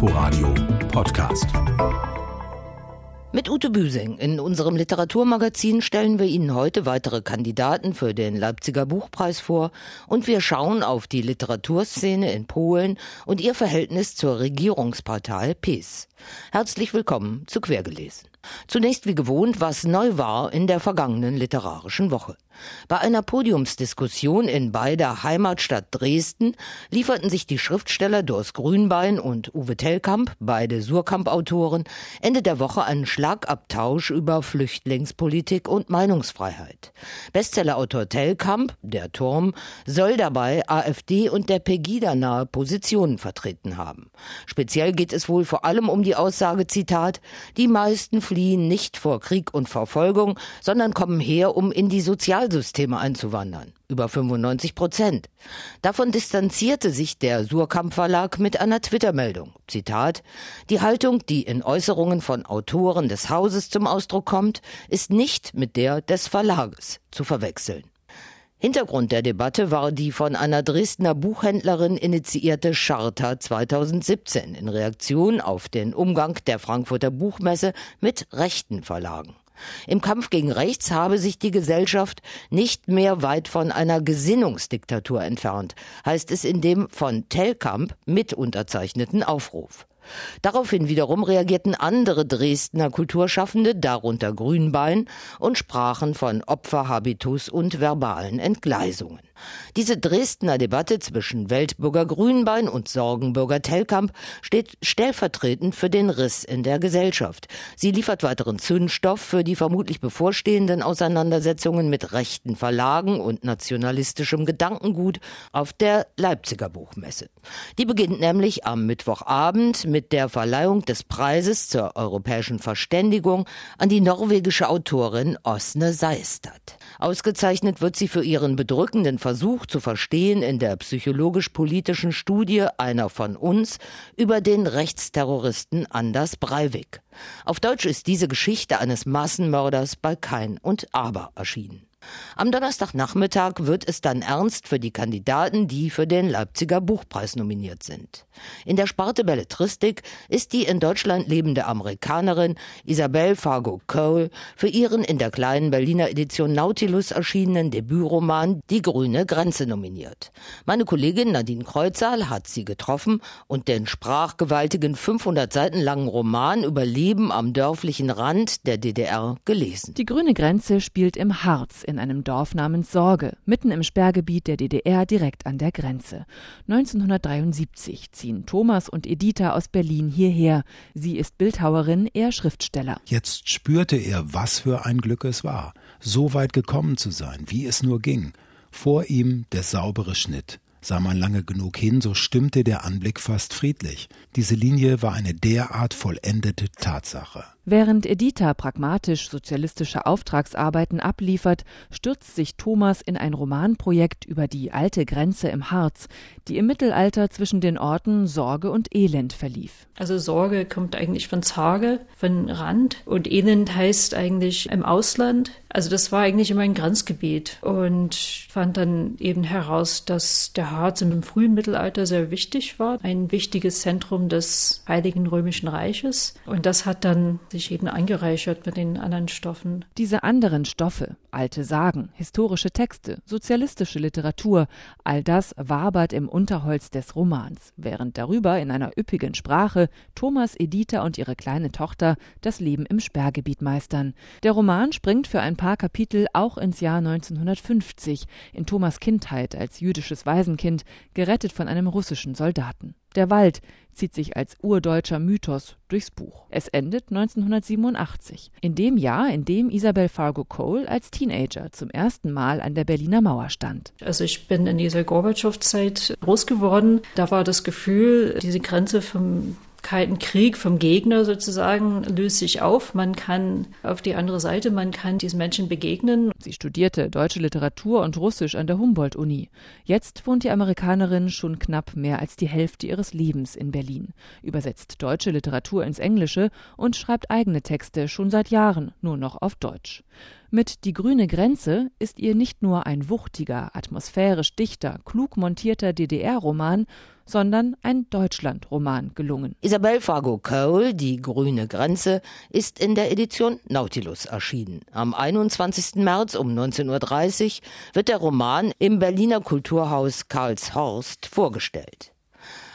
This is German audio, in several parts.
Inforadio Podcast. Mit Ute Büsing in unserem Literaturmagazin stellen wir Ihnen heute weitere Kandidaten für den Leipziger Buchpreis vor und wir schauen auf die Literaturszene in Polen und ihr Verhältnis zur Regierungspartei PiS. Herzlich willkommen zu Quergelesen. Zunächst wie gewohnt, was neu war in der vergangenen literarischen Woche. Bei einer Podiumsdiskussion in beider Heimatstadt Dresden lieferten sich die Schriftsteller Dors Grünbein und Uwe Tellkamp, beide Surkamp-Autoren, Ende der Woche einen Schlagabtausch über Flüchtlingspolitik und Meinungsfreiheit. Bestsellerautor Tellkamp, Der Turm, soll dabei AfD und der Pegida nahe Positionen vertreten haben. Speziell geht es wohl vor allem um die Aussage, Zitat, die meisten fliehen nicht vor Krieg und Verfolgung, sondern kommen her, um in die Sozialsysteme einzuwandern. Über 95 Prozent. Davon distanzierte sich der Surkamp Verlag mit einer Twitter-Meldung. Zitat, die Haltung, die in Äußerungen von Autoren des Hauses zum Ausdruck kommt, ist nicht mit der des Verlages zu verwechseln. Hintergrund der Debatte war die von einer Dresdner Buchhändlerin initiierte Charta 2017 in Reaktion auf den Umgang der Frankfurter Buchmesse mit rechten Verlagen. Im Kampf gegen Rechts habe sich die Gesellschaft nicht mehr weit von einer Gesinnungsdiktatur entfernt, heißt es in dem von Tellkamp mit unterzeichneten Aufruf. Daraufhin wiederum reagierten andere Dresdner Kulturschaffende, darunter Grünbein, und sprachen von Opferhabitus und verbalen Entgleisungen. Diese Dresdner Debatte zwischen Weltbürger Grünbein und Sorgenbürger Tellkamp steht stellvertretend für den Riss in der Gesellschaft. Sie liefert weiteren Zündstoff für die vermutlich bevorstehenden Auseinandersetzungen mit rechten Verlagen und nationalistischem Gedankengut auf der Leipziger Buchmesse. Die beginnt nämlich am Mittwochabend mit der Verleihung des Preises zur europäischen Verständigung an die norwegische Autorin Osne Seistad. Ausgezeichnet wird sie für ihren bedrückenden Versuch zu verstehen in der psychologisch-politischen Studie einer von uns über den Rechtsterroristen Anders Breivik. Auf Deutsch ist diese Geschichte eines Massenmörders bei Kein und Aber erschienen. Am Donnerstagnachmittag wird es dann ernst für die Kandidaten, die für den Leipziger Buchpreis nominiert sind. In der Sparte Belletristik ist die in Deutschland lebende Amerikanerin Isabelle Fargo Cole für ihren in der kleinen Berliner Edition Nautilus erschienenen Debütroman Die grüne Grenze nominiert. Meine Kollegin Nadine Kreuzal hat sie getroffen und den sprachgewaltigen 500 Seiten langen Roman über Leben am dörflichen Rand der DDR gelesen. Die grüne Grenze spielt im Harz in einem Dorf namens Sorge, mitten im Sperrgebiet der DDR direkt an der Grenze. 1973 ziehen Thomas und Editha aus Berlin hierher. Sie ist Bildhauerin, er Schriftsteller. Jetzt spürte er, was für ein Glück es war, so weit gekommen zu sein, wie es nur ging. Vor ihm der saubere Schnitt. Sah man lange genug hin, so stimmte der Anblick fast friedlich. Diese Linie war eine derart vollendete Tatsache. Während Editha pragmatisch sozialistische Auftragsarbeiten abliefert, stürzt sich Thomas in ein Romanprojekt über die alte Grenze im Harz, die im Mittelalter zwischen den Orten Sorge und Elend verlief. Also Sorge kommt eigentlich von Zage, von Rand und Elend heißt eigentlich im Ausland. Also das war eigentlich immer ein Grenzgebiet und fand dann eben heraus, dass der Harz im frühen Mittelalter sehr wichtig war, ein wichtiges Zentrum des Heiligen Römischen Reiches und das hat dann sich eben eingereichert mit den anderen Stoffen. Diese anderen Stoffe, alte Sagen, historische Texte, sozialistische Literatur, all das wabert im Unterholz des Romans, während darüber in einer üppigen Sprache Thomas, Editha und ihre kleine Tochter das Leben im Sperrgebiet meistern. Der Roman springt für ein paar Kapitel auch ins Jahr 1950, in Thomas Kindheit als jüdisches Waisenkind, gerettet von einem russischen Soldaten. Der Wald zieht sich als urdeutscher Mythos durchs Buch. Es endet 1987, in dem Jahr, in dem Isabel Fargo Cole als Teenager zum ersten Mal an der Berliner Mauer stand. Also ich bin in dieser Gorbatschow-Zeit groß geworden. Da war das Gefühl, diese Grenze vom Kalten Krieg vom Gegner sozusagen löst sich auf. Man kann auf die andere Seite, man kann diesen Menschen begegnen. Sie studierte deutsche Literatur und Russisch an der Humboldt-Uni. Jetzt wohnt die Amerikanerin schon knapp mehr als die Hälfte ihres Lebens in Berlin, übersetzt deutsche Literatur ins Englische und schreibt eigene Texte schon seit Jahren nur noch auf Deutsch. Mit Die grüne Grenze ist ihr nicht nur ein wuchtiger, atmosphärisch dichter, klug montierter DDR-Roman, sondern ein Deutschland-Roman gelungen. Isabel Fargo Cole, Die grüne Grenze, ist in der Edition Nautilus erschienen. Am 21. März um 19.30 Uhr wird der Roman im Berliner Kulturhaus Karlshorst vorgestellt.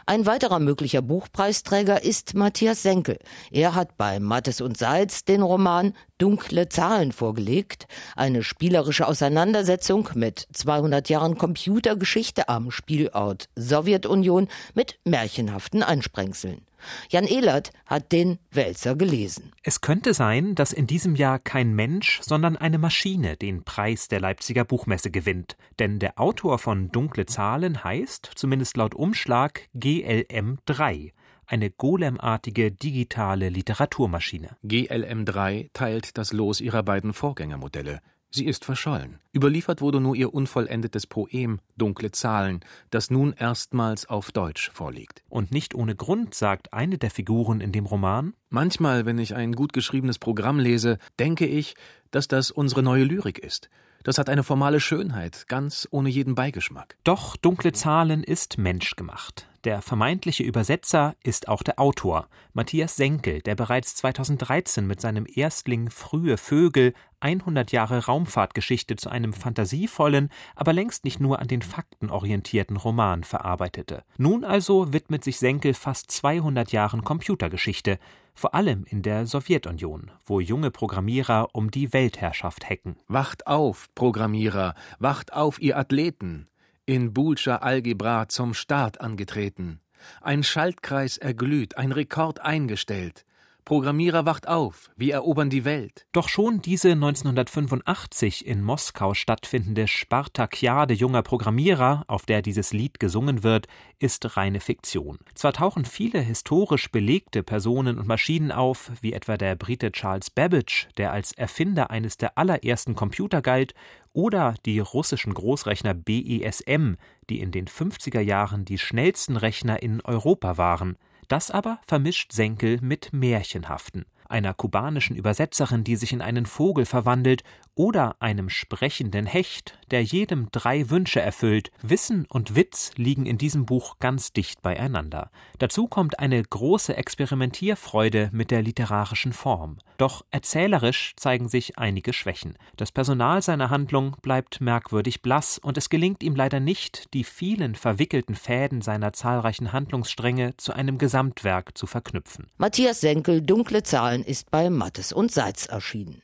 Ein weiterer möglicher Buchpreisträger ist Matthias Senkel. Er hat bei Mattes und Salz den Roman Dunkle Zahlen vorgelegt, eine spielerische Auseinandersetzung mit 200 Jahren Computergeschichte am Spielort Sowjetunion mit märchenhaften Einsprengseln. Jan Ehlert hat den Wälzer gelesen. Es könnte sein, dass in diesem Jahr kein Mensch, sondern eine Maschine den Preis der Leipziger Buchmesse gewinnt. Denn der Autor von Dunkle Zahlen heißt, zumindest laut Umschlag, GLM3 eine golemartige digitale Literaturmaschine. GLM3 teilt das Los ihrer beiden Vorgängermodelle. Sie ist verschollen. Überliefert wurde nur ihr unvollendetes Poem Dunkle Zahlen, das nun erstmals auf Deutsch vorliegt. Und nicht ohne Grund sagt eine der Figuren in dem Roman Manchmal, wenn ich ein gut geschriebenes Programm lese, denke ich, dass das unsere neue Lyrik ist. Das hat eine formale Schönheit, ganz ohne jeden Beigeschmack. Doch Dunkle Zahlen ist menschgemacht. Der vermeintliche Übersetzer ist auch der Autor, Matthias Senkel, der bereits 2013 mit seinem Erstling Frühe Vögel 100 Jahre Raumfahrtgeschichte zu einem fantasievollen, aber längst nicht nur an den Fakten orientierten Roman verarbeitete. Nun also widmet sich Senkel fast 200 Jahren Computergeschichte, vor allem in der Sowjetunion, wo junge Programmierer um die Weltherrschaft hacken. Wacht auf, Programmierer, wacht auf, ihr Athleten! In Boolscher Algebra zum Start angetreten. Ein Schaltkreis erglüht, ein Rekord eingestellt. Programmierer wacht auf, wir erobern die Welt. Doch schon diese 1985 in Moskau stattfindende Spartakiade junger Programmierer, auf der dieses Lied gesungen wird, ist reine Fiktion. Zwar tauchen viele historisch belegte Personen und Maschinen auf, wie etwa der Brite Charles Babbage, der als Erfinder eines der allerersten Computer galt, oder die russischen Großrechner BESM, die in den 50er Jahren die schnellsten Rechner in Europa waren. Das aber vermischt Senkel mit Märchenhaften einer kubanischen Übersetzerin, die sich in einen Vogel verwandelt, oder einem sprechenden Hecht, der jedem drei Wünsche erfüllt. Wissen und Witz liegen in diesem Buch ganz dicht beieinander. Dazu kommt eine große Experimentierfreude mit der literarischen Form. Doch erzählerisch zeigen sich einige Schwächen. Das Personal seiner Handlung bleibt merkwürdig blass und es gelingt ihm leider nicht, die vielen verwickelten Fäden seiner zahlreichen Handlungsstränge zu einem Gesamtwerk zu verknüpfen. Matthias Senkel, Dunkle Zahlen ist bei Mattes und Seitz erschienen.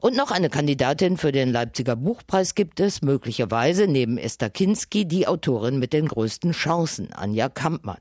Und noch eine Kandidatin für den Leipziger Buchpreis gibt es, möglicherweise neben Esther Kinski die Autorin mit den größten Chancen, Anja Kampmann.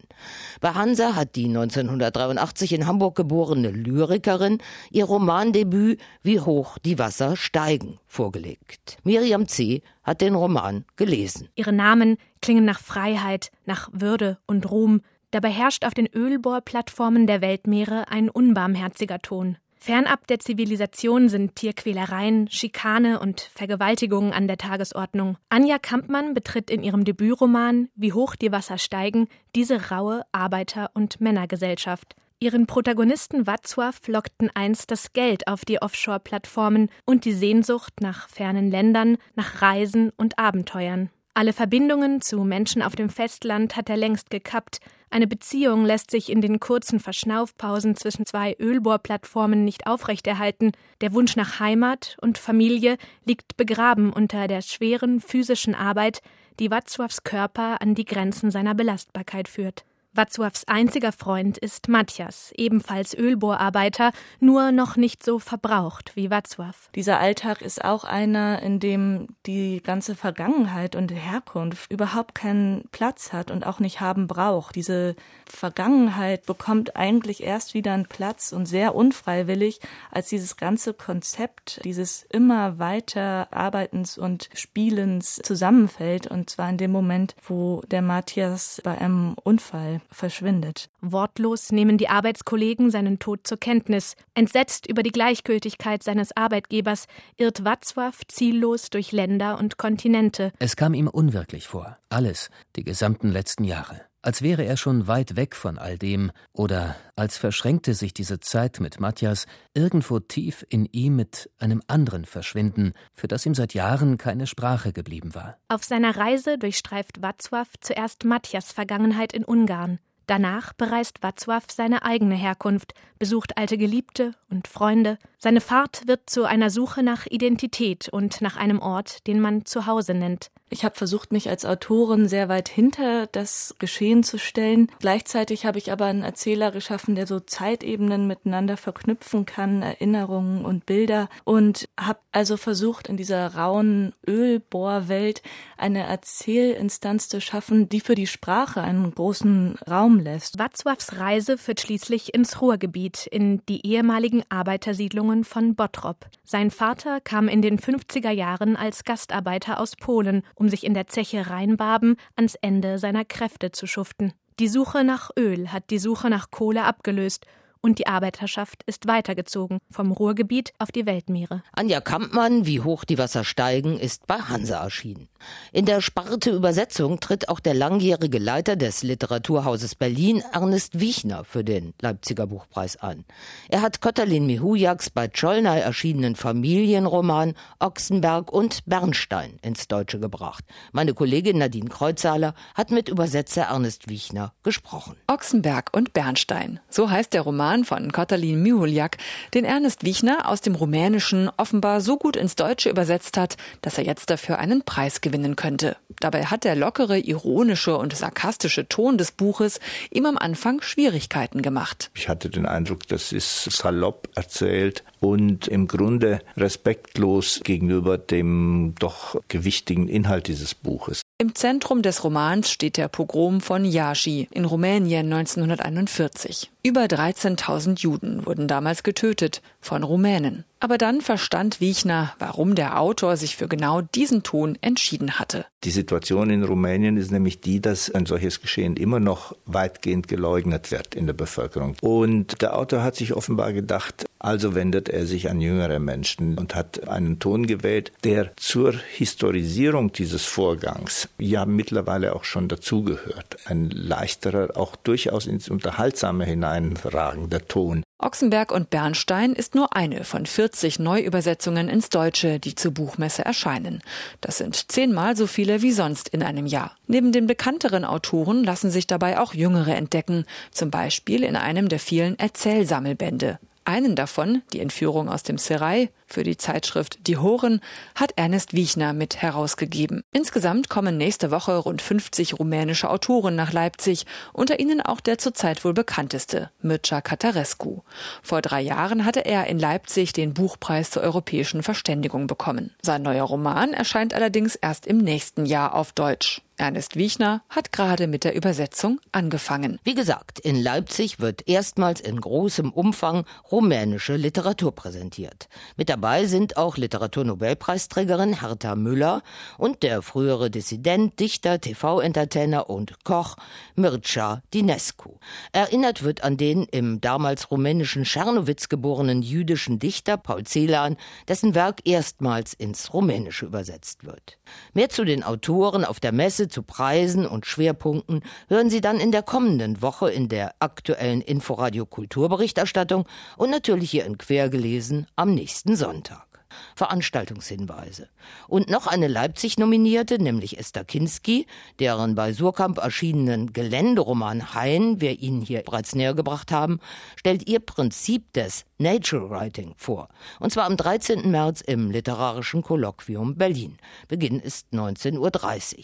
Bei Hansa hat die 1983 in Hamburg geborene Lyrikerin ihr Romandebüt Wie hoch die Wasser steigen vorgelegt. Miriam C. hat den Roman gelesen. Ihre Namen klingen nach Freiheit, nach Würde und Ruhm. Dabei herrscht auf den Ölbohrplattformen der Weltmeere ein unbarmherziger Ton. Fernab der Zivilisation sind Tierquälereien, Schikane und Vergewaltigungen an der Tagesordnung. Anja Kampmann betritt in ihrem Debütroman Wie hoch die Wasser steigen diese raue Arbeiter- und Männergesellschaft. Ihren Protagonisten Watzław lockten einst das Geld auf die Offshore-Plattformen und die Sehnsucht nach fernen Ländern, nach Reisen und Abenteuern. Alle Verbindungen zu Menschen auf dem Festland hat er längst gekappt. Eine Beziehung lässt sich in den kurzen Verschnaufpausen zwischen zwei Ölbohrplattformen nicht aufrechterhalten. Der Wunsch nach Heimat und Familie liegt begraben unter der schweren physischen Arbeit, die Watzławs Körper an die Grenzen seiner Belastbarkeit führt. Watzławs einziger Freund ist Matthias, ebenfalls Ölbohrarbeiter, nur noch nicht so verbraucht wie Watzław. Dieser Alltag ist auch einer, in dem die ganze Vergangenheit und Herkunft überhaupt keinen Platz hat und auch nicht haben braucht. Diese Vergangenheit bekommt eigentlich erst wieder einen Platz und sehr unfreiwillig, als dieses ganze Konzept dieses immer weiter Arbeitens und Spielens zusammenfällt und zwar in dem Moment, wo der Matthias bei einem Unfall verschwindet. Wortlos nehmen die Arbeitskollegen seinen Tod zur Kenntnis. Entsetzt über die Gleichgültigkeit seines Arbeitgebers irrt Watzław ziellos durch Länder und Kontinente. Es kam ihm unwirklich vor. Alles, die gesamten letzten Jahre. Als wäre er schon weit weg von all dem oder als verschränkte sich diese Zeit mit Matthias irgendwo tief in ihm mit einem anderen Verschwinden, für das ihm seit Jahren keine Sprache geblieben war. Auf seiner Reise durchstreift Václav zuerst Matthias Vergangenheit in Ungarn. Danach bereist Václav seine eigene Herkunft, besucht alte Geliebte und Freunde. Seine Fahrt wird zu einer Suche nach Identität und nach einem Ort, den man Zuhause nennt. Ich habe versucht, mich als Autorin sehr weit hinter das Geschehen zu stellen. Gleichzeitig habe ich aber einen Erzähler geschaffen, der so Zeitebenen miteinander verknüpfen kann, Erinnerungen und Bilder. Und habe also versucht, in dieser rauen Ölbohrwelt eine Erzählinstanz zu schaffen, die für die Sprache einen großen Raum lässt. Watzwavs Reise führt schließlich ins Ruhrgebiet, in die ehemaligen Arbeitersiedlungen von Bottrop. Sein Vater kam in den 50er Jahren als Gastarbeiter aus Polen um sich in der Zeche Rheinbaben ans Ende seiner Kräfte zu schuften. Die Suche nach Öl hat die Suche nach Kohle abgelöst und die Arbeiterschaft ist weitergezogen vom Ruhrgebiet auf die Weltmeere. Anja Kampmann, wie hoch die Wasser steigen, ist bei Hansa erschienen. In der Sparte Übersetzung tritt auch der langjährige Leiter des Literaturhauses Berlin, Ernest Wiechner, für den Leipziger Buchpreis an. Er hat Kotalin Mihujaks bei Czolnay erschienenen Familienroman Ochsenberg und Bernstein ins Deutsche gebracht. Meine Kollegin Nadine Kreuzhaler hat mit Übersetzer Ernest Wiechner gesprochen. Ochsenberg und Bernstein, so heißt der Roman Roman von Katalin Mihuljak, den Ernest Wiechner aus dem Rumänischen offenbar so gut ins Deutsche übersetzt hat, dass er jetzt dafür einen Preis gewinnen könnte. Dabei hat der lockere, ironische und sarkastische Ton des Buches ihm am Anfang Schwierigkeiten gemacht. Ich hatte den Eindruck, das ist salopp erzählt und im Grunde respektlos gegenüber dem doch gewichtigen Inhalt dieses Buches. Im Zentrum des Romans steht der Pogrom von Iași in Rumänien 1941. Über 13.000 Juden wurden damals getötet von Rumänen. Aber dann verstand Wiechner, warum der Autor sich für genau diesen Ton entschieden hatte. Die Situation in Rumänien ist nämlich die, dass ein solches Geschehen immer noch weitgehend geleugnet wird in der Bevölkerung. Und der Autor hat sich offenbar gedacht, also wendet er sich an jüngere Menschen und hat einen Ton gewählt, der zur Historisierung dieses Vorgangs ja mittlerweile auch schon dazugehört. Ein leichterer, auch durchaus ins Unterhaltsame hineinragender Ton. Ochsenberg und Bernstein ist nur eine von 40 Neuübersetzungen ins Deutsche, die zur Buchmesse erscheinen. Das sind zehnmal so viele wie sonst in einem Jahr. Neben den bekannteren Autoren lassen sich dabei auch jüngere entdecken, zum Beispiel in einem der vielen Erzählsammelbände. Einen davon, die Entführung aus dem Serai, für die Zeitschrift Die Horen, hat Ernest Wiechner mit herausgegeben. Insgesamt kommen nächste Woche rund 50 rumänische Autoren nach Leipzig, unter ihnen auch der zurzeit wohl bekannteste, Mircea Catarescu. Vor drei Jahren hatte er in Leipzig den Buchpreis zur europäischen Verständigung bekommen. Sein neuer Roman erscheint allerdings erst im nächsten Jahr auf Deutsch. Ernest Wiechner hat gerade mit der Übersetzung angefangen. Wie gesagt, in Leipzig wird erstmals in großem Umfang rumänische Literatur präsentiert. Mit dabei sind auch Literaturnobelpreisträgerin Hertha Müller und der frühere Dissident, Dichter, TV-Entertainer und Koch Mircea Dinescu. Erinnert wird an den im damals rumänischen Czernowitz geborenen jüdischen Dichter Paul Celan, dessen Werk erstmals ins Rumänische übersetzt wird. Mehr zu den Autoren auf der Messe zu Preisen und Schwerpunkten hören Sie dann in der kommenden Woche in der aktuellen Inforadio Kulturberichterstattung und natürlich hier in Quergelesen am nächsten Sonntag. Veranstaltungshinweise. Und noch eine Leipzig-Nominierte, nämlich Esther Kinski, deren bei Surkamp erschienenen Geländeroman Hain wir Ihnen hier bereits näher gebracht haben, stellt ihr Prinzip des Nature Writing vor. Und zwar am 13. März im Literarischen Kolloquium Berlin. Beginn ist 19.30 Uhr.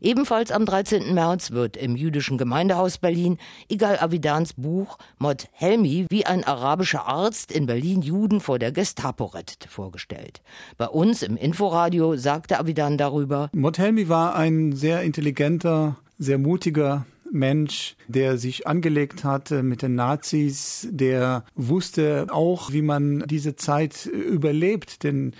Ebenfalls am 13. März wird im Jüdischen Gemeindehaus Berlin Igal Avidans Buch Mod Helmi, wie ein arabischer Arzt in Berlin Juden vor der Gestapo rettete, vorgestellt. Bei uns im Inforadio sagte Avidan darüber, Mod Helmi war ein sehr intelligenter, sehr mutiger Mensch, der sich angelegt hatte mit den Nazis, der wusste auch, wie man diese Zeit überlebt, denn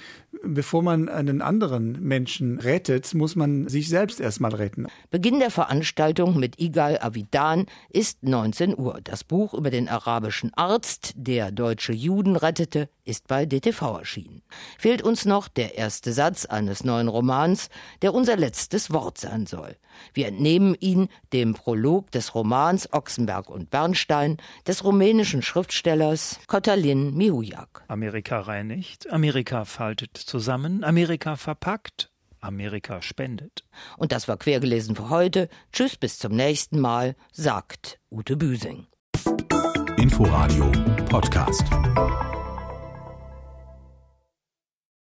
bevor man einen anderen Menschen rettet, muss man sich selbst erstmal retten. Beginn der Veranstaltung mit Igal Avidan ist 19 Uhr. Das Buch über den arabischen Arzt, der deutsche Juden rettete, ist bei DTV erschienen. Fehlt uns noch der erste Satz eines neuen Romans, der unser letztes Wort sein soll. Wir entnehmen ihn dem Prolog des Romans Ochsenberg und Bernstein des rumänischen Schriftstellers Kotalin Mihujak. Amerika reinigt, Amerika faltet zusammen, Amerika verpackt, Amerika spendet. Und das war quergelesen für heute. Tschüss, bis zum nächsten Mal, sagt Ute Büsing. Inforadio Podcast.